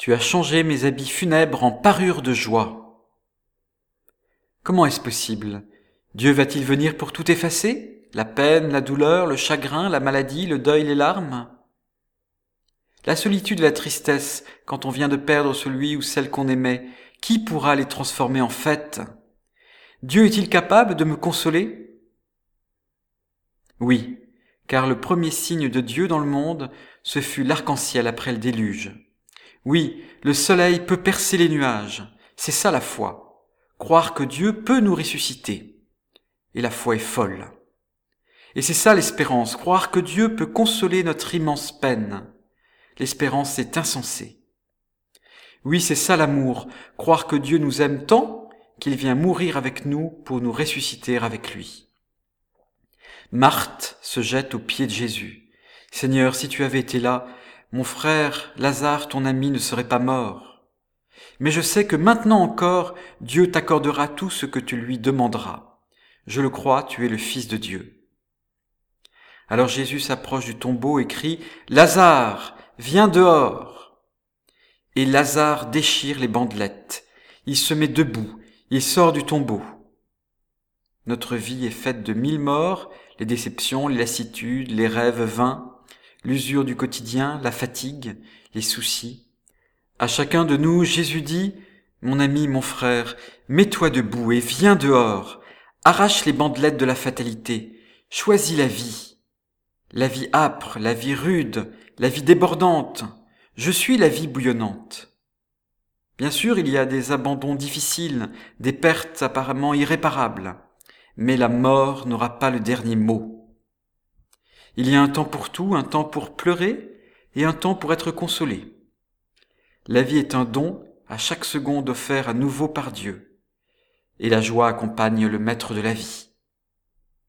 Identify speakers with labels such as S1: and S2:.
S1: Tu as changé mes habits funèbres en parures de joie. Comment est-ce possible? Dieu va-t-il venir pour tout effacer? La peine, la douleur, le chagrin, la maladie, le deuil, les larmes? La solitude et la tristesse quand on vient de perdre celui ou celle qu'on aimait, qui pourra les transformer en fête? Dieu est-il capable de me consoler? Oui, car le premier signe de Dieu dans le monde, ce fut l'arc-en-ciel après le déluge. Oui, le soleil peut percer les nuages, c'est ça la foi, croire que Dieu peut nous ressusciter. Et la foi est folle. Et c'est ça l'espérance, croire que Dieu peut consoler notre immense peine. L'espérance est insensée. Oui, c'est ça l'amour, croire que Dieu nous aime tant qu'il vient mourir avec nous pour nous ressusciter avec lui. Marthe se jette aux pieds de Jésus. Seigneur, si tu avais été là, mon frère Lazare, ton ami, ne serait pas mort. Mais je sais que maintenant encore, Dieu t'accordera tout ce que tu lui demanderas. Je le crois, tu es le Fils de Dieu. Alors Jésus s'approche du tombeau et crie, Lazare, viens dehors. Et Lazare déchire les bandelettes. Il se met debout. Il sort du tombeau. Notre vie est faite de mille morts, les déceptions, les lassitudes, les rêves vains, l'usure du quotidien, la fatigue, les soucis. À chacun de nous, Jésus dit, Mon ami, mon frère, mets-toi debout et viens dehors, arrache les bandelettes de la fatalité, choisis la vie. La vie âpre, la vie rude, la vie débordante, je suis la vie bouillonnante. Bien sûr, il y a des abandons difficiles, des pertes apparemment irréparables, mais la mort n'aura pas le dernier mot. Il y a un temps pour tout, un temps pour pleurer et un temps pour être consolé. La vie est un don à chaque seconde offert à nouveau par Dieu, et la joie accompagne le maître de la vie.